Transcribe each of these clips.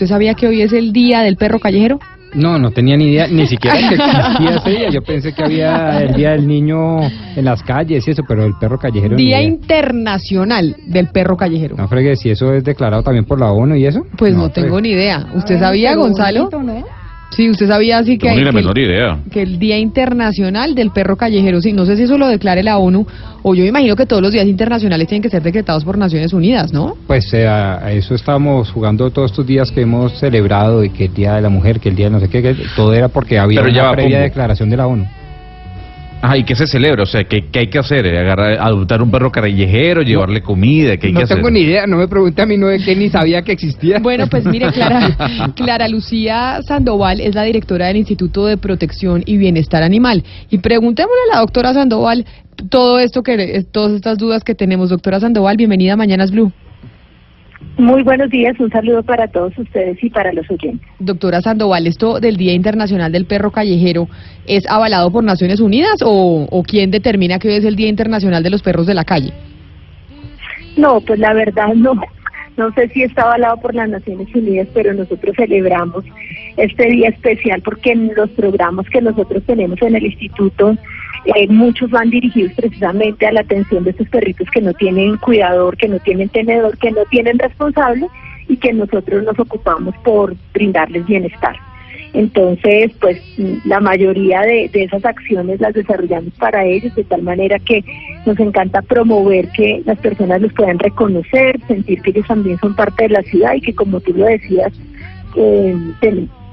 ¿Usted sabía que hoy es el día del perro callejero? No, no tenía ni idea, ni siquiera que existía ese día. Yo pensé que había el día del niño en las calles y eso, pero el perro callejero. Día. Internacional del Perro Callejero. No fregues, si eso es declarado también por la ONU y eso. Pues no, tengo ni idea. ¿Usted sabía, Gonzalo? Sí, usted sabía así que, que el- menor idea. que el Día Internacional del Perro Callejero, sí, no sé si eso lo declare la ONU o yo me imagino que todos los días internacionales tienen que ser decretados por Naciones Unidas, ¿no? Pues eh, a eso estábamos jugando todos estos días que hemos celebrado y que el Día de la Mujer, que el Día de no sé qué, que todo era porque había Pero una previa declaración de la ONU. Ajá, ¿y qué se celebra? O sea, ¿qué, qué hay que hacer? ¿Agarrar, adoptar un perro callejero, llevarle comida? ¿Qué hay No que tengo hacer? ni idea, no me pregunte a mí, no de qué ni sabía que existía. Bueno, pues mire, Clara, Clara Lucía Sandoval es la directora del Instituto de Protección y Bienestar Animal. Y preguntémosle a la doctora Sandoval todo esto que, todas estas dudas que tenemos. Doctora Sandoval, bienvenida a Mañanas Blue. Muy buenos días, un saludo para todos ustedes y para los oyentes. Doctora Sandoval, ¿esto del Día Internacional del Perro Callejero es avalado por Naciones Unidas o, o quién determina que hoy es el Día Internacional de los Perros de la Calle? No, pues la verdad no, no sé si está avalado por las Naciones Unidas, pero nosotros celebramos este día especial porque en los programas que nosotros tenemos en el instituto, eh, muchos van dirigidos precisamente a la atención de estos perritos que no tienen cuidador, que no tienen tenedor, que no tienen responsable y que nosotros nos ocupamos por brindarles bienestar. Entonces, pues la mayoría de, de esas acciones las desarrollamos para ellos, de tal manera que nos encanta promover que las personas los puedan reconocer, sentir que ellos también son parte de la ciudad y que, como tú lo decías, eh,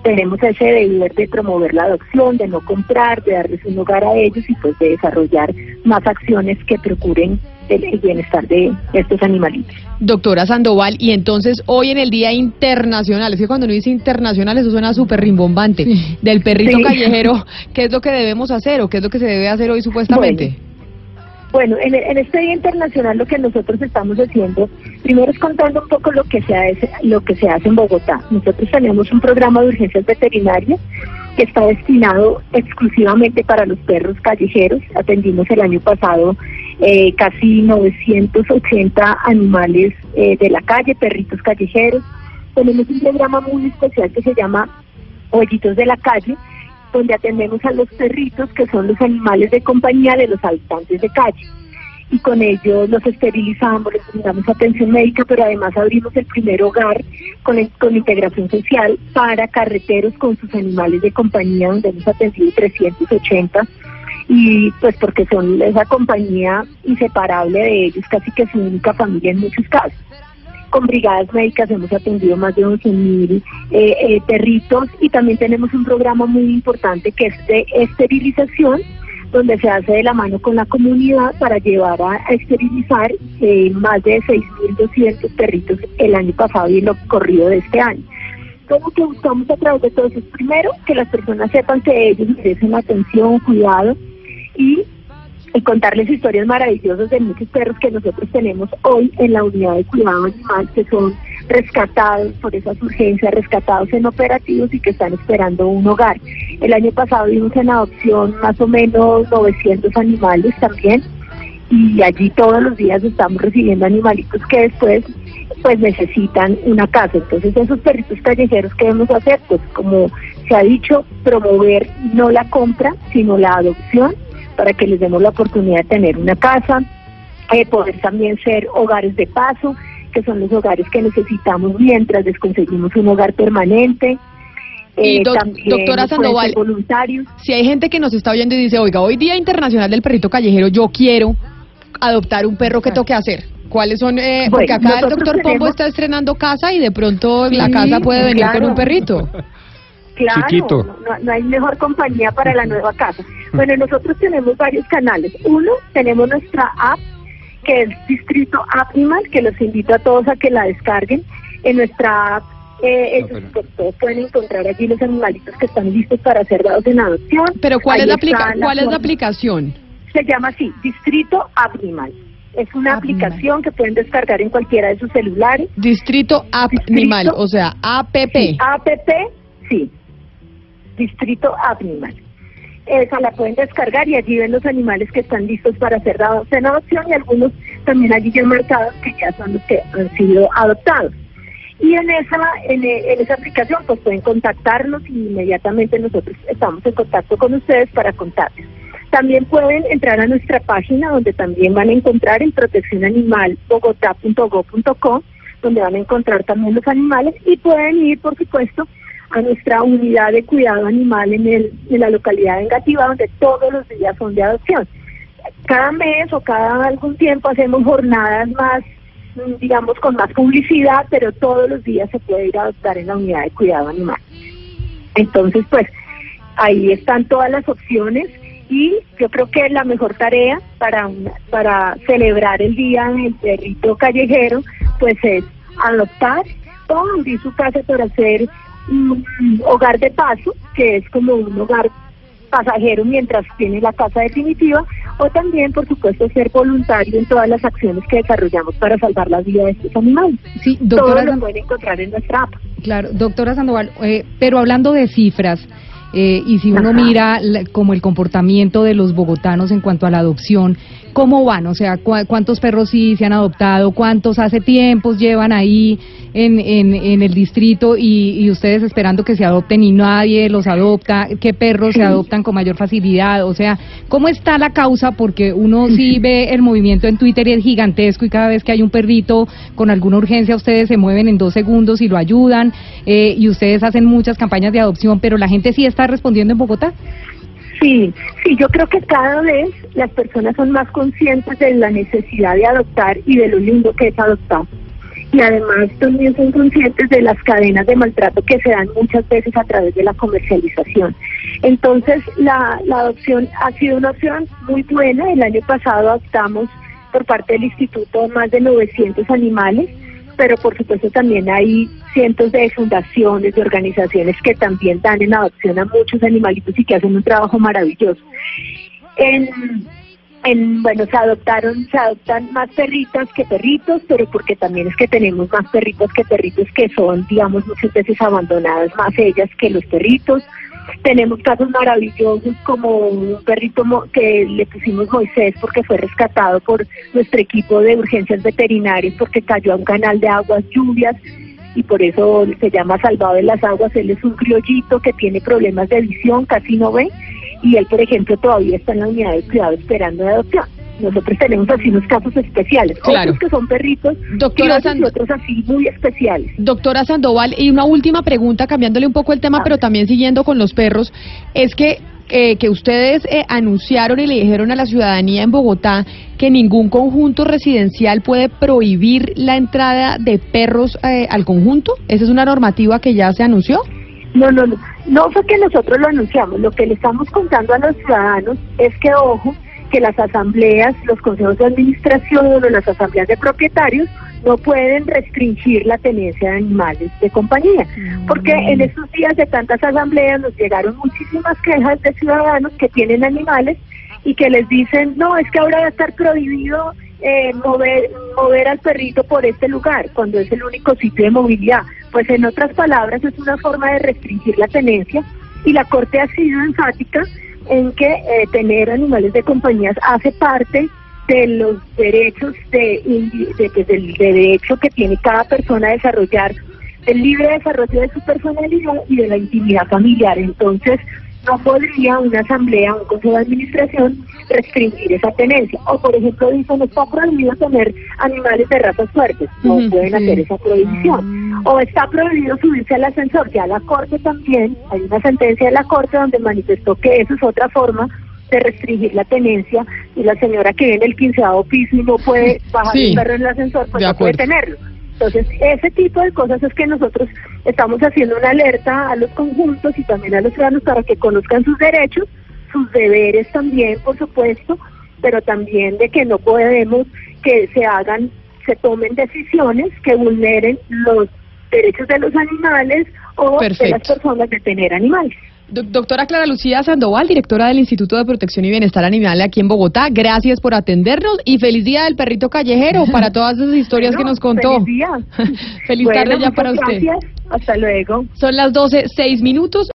tenemos ese deber de promover la adopción, de no comprar, de darles un hogar a ellos y pues de desarrollar más acciones que procuren el, bienestar de estos animalitos. Doctora Sandoval, y entonces hoy en el Día Internacional, es que cuando uno dice internacional eso suena súper rimbombante, del perrito Sí. callejero, ¿qué es lo que debemos hacer o qué es lo que se debe hacer hoy supuestamente? Bueno, en, en este Día Internacional lo que nosotros estamos haciendo, primero es contando un poco lo que se hace, lo que se hace en Bogotá. Nosotros tenemos un programa de urgencias veterinarias que está destinado exclusivamente para los perros callejeros. Atendimos el año pasado eh, casi 980 animales eh, de la calle, perritos callejeros. Tenemos un programa muy especial que se llama Huellitos de la Calle, donde atendemos a los perritos que son los animales de compañía de los habitantes de calle. Y con ellos los esterilizamos, les brindamos atención médica, pero además abrimos el primer hogar con, con integración social para carreteros con sus animales de compañía, donde hemos atendido 380 y pues porque son esa compañía inseparable de ellos, casi que su única familia en muchos casos. Con brigadas médicas hemos atendido más de 11 mil eh, eh, perritos y también tenemos un programa muy importante que es de esterilización, donde se hace de la mano con la comunidad para llevar a, esterilizar eh, más de 6.200 perritos el año pasado y en lo corrido de este año. Todo lo que buscamos a través de todo eso es primero que las personas sepan que ellos merecen atención, cuidado y y contarles historias maravillosas de muchos perros que nosotros tenemos hoy en la unidad de cuidado animal que son rescatados por esas urgencias, rescatados en operativos y que están esperando un hogar. El año pasado vimos en adopción más o menos 900 animales también y allí todos los días estamos recibiendo animalitos que después pues necesitan una casa. Entonces esos perritos callejeros que debemos hacer, pues como se ha dicho, promover no la compra, sino la adopción para que les demos la oportunidad de tener una casa, eh, poder también ser hogares de paso, que son los hogares que necesitamos mientras les conseguimos un hogar permanente. Y Eh, doc- doctora Sandoval, voluntarios. Si hay gente que nos está oyendo y dice, oiga, hoy Día Internacional del Perrito Callejero, yo quiero adoptar un perro, ¿qué toque hacer? ¿Cuáles son? Eh, porque acá el doctor Pombo está estrenando casa y de pronto la casa puede venir claro. con un perrito. Claro, Chiquito. No, no hay mejor compañía para la nueva casa. Bueno, nosotros tenemos varios canales. Uno, tenemos nuestra app, que es Distrito Animal, que los invito a todos a que la descarguen. En nuestra app Eh, No, ellos, pero- pues, todos pueden encontrar allí los animalitos que están listos para ser dados en adopción. Pero ¿cuál, Ahí es la, aplica ¿cuál es la forma. aplicación? Se llama así, Distrito Animal. Es una App Animal. aplicación que pueden descargar en cualquiera de sus celulares. Distrito App Distrito- Animal, o sea, APP. Sí, APP, sí. Distrito Animal. Esa la pueden descargar y allí ven los animales que están listos para ser dados en adopción y algunos también allí ya marcados que ya son los que han sido adoptados. Y en esa, en, e- en esa aplicación pues pueden contactarnos y inmediatamente nosotros estamos en contacto con ustedes para contarles. También pueden entrar a nuestra página donde también van a encontrar en proteccionanimalbogotá.go.co donde van a encontrar también los animales y pueden ir, por supuesto, a nuestra unidad de cuidado animal en, el, en la localidad de Engativá, donde todos los días son de adopción. Cada mes o cada algún tiempo hacemos jornadas más, mm, digamos, con más publicidad, pero todos los días se puede ir a adoptar en la unidad de cuidado animal. Entonces, pues, ahí están todas las opciones y yo creo que la mejor tarea para una- para celebrar el día del perrito callejero pues es adoptar o su casa para hacer hogar de paso que es como un hogar pasajero mientras tiene la casa definitiva o también por supuesto ser voluntario en todas las acciones que desarrollamos para salvar la vida de estos animales. Sí, Todo doctora, lo San- pueden encontrar en nuestra app. claro, doctora Sandoval, eh, pero hablando de cifras, eh, y si uno Ajá. mira la- como el comportamiento de los bogotanos en cuanto a la adopción, ¿cómo van? O sea, ¿cu- ¿cuántos perros sí se han adoptado? ¿Cuántos hace tiempos llevan ahí en, en, en el distrito y, y ustedes esperando que se adopten y nadie los adopta? ¿Qué perros se adoptan con mayor facilidad? O sea, ¿cómo está la causa? Porque uno sí ve el movimiento en Twitter y es gigantesco y cada vez que hay un perrito con alguna urgencia ustedes se mueven en dos segundos y lo ayudan eh, y ustedes hacen muchas campañas de adopción, pero la gente sí está respondiendo en Bogotá. Sí, sí, yo creo que cada vez las personas son más conscientes de la necesidad de adoptar y de lo lindo que es adoptar. Y además también son conscientes de las cadenas de maltrato que se dan muchas veces a través de la comercialización. Entonces, la, la adopción ha sido una opción muy buena. El año pasado adoptamos por parte del instituto más de 900 animales, pero por supuesto también hay cientos de fundaciones, de organizaciones que también dan en adopción a muchos animalitos y que hacen un trabajo maravilloso. En, en, bueno, se adoptaron, se adoptan más perritas que perritos, pero porque también es que tenemos más perritos que perritos que son, digamos, muchas veces abandonadas más ellas que los perritos. Tenemos casos maravillosos como un perrito que le pusimos Moisés porque fue rescatado por nuestro equipo de urgencias veterinarias porque cayó a un canal de aguas lluvias y por eso se llama Salvado de las Aguas. Él es un criollito que tiene problemas de visión, casi no ve y él, por ejemplo, todavía está en la unidad de cuidado esperando de adopción. Nosotros tenemos así unos casos especiales, Claro. otros que son perritos, Doctora y otros así muy especiales. Doctora Sandoval, y una última pregunta, cambiándole un poco el tema, A pero también siguiendo con los perros, es que eh, que ustedes eh, anunciaron y le dijeron a la ciudadanía en Bogotá que ningún conjunto residencial puede prohibir la entrada de perros eh, al conjunto. ¿Esa es una normativa que ya se anunció? No, no, no. No fue que nosotros lo anunciamos. Lo que le estamos contando a los ciudadanos es que, ojo, que las asambleas, los consejos de administración o las asambleas de propietarios no pueden restringir la tenencia de animales de compañía. Porque en estos días de tantas asambleas nos llegaron muchísimas quejas de ciudadanos que tienen animales y que les dicen, no, es que ahora va a estar prohibido eh, mover, mover al perrito por este lugar, cuando es el único sitio de movilidad. Pues en otras palabras es una forma de restringir la tenencia y la Corte ha sido enfática en que eh, tener animales de compañías hace parte de los derechos de, de- pues, del derecho que tiene cada persona a desarrollar el libre desarrollo de su personalidad y de la intimidad familiar. Entonces, no podría una asamblea, un consejo de administración restringir esa tenencia. O, por ejemplo, dicen, está prohibido tener animales de razas fuertes. No pueden hacer esa prohibición. O está prohibido subirse al ascensor. Ya la Corte también, hay una sentencia de la Corte donde manifestó que eso es otra forma de restringir la tenencia y la señora que vive en el quinceavo piso y no puede bajar Sí, el perro en el ascensor, pues no puede tenerlo. Entonces, ese tipo de cosas es que nosotros estamos haciendo una alerta a los conjuntos y también a los ciudadanos para que conozcan sus derechos, sus deberes también, por supuesto, pero también de que no podemos que se hagan, se tomen decisiones que vulneren los derechos de los animales o de las personas de tener animales. Do- doctora Clara Lucía Sandoval, directora del Instituto de Protección y Bienestar Animal aquí en Bogotá, gracias por atendernos y feliz día del perrito callejero para todas esas historias que nos contó. Feliz día. Feliz Bueno, tarde ya para usted. Gracias. Hasta luego. Son las 12, seis minutos.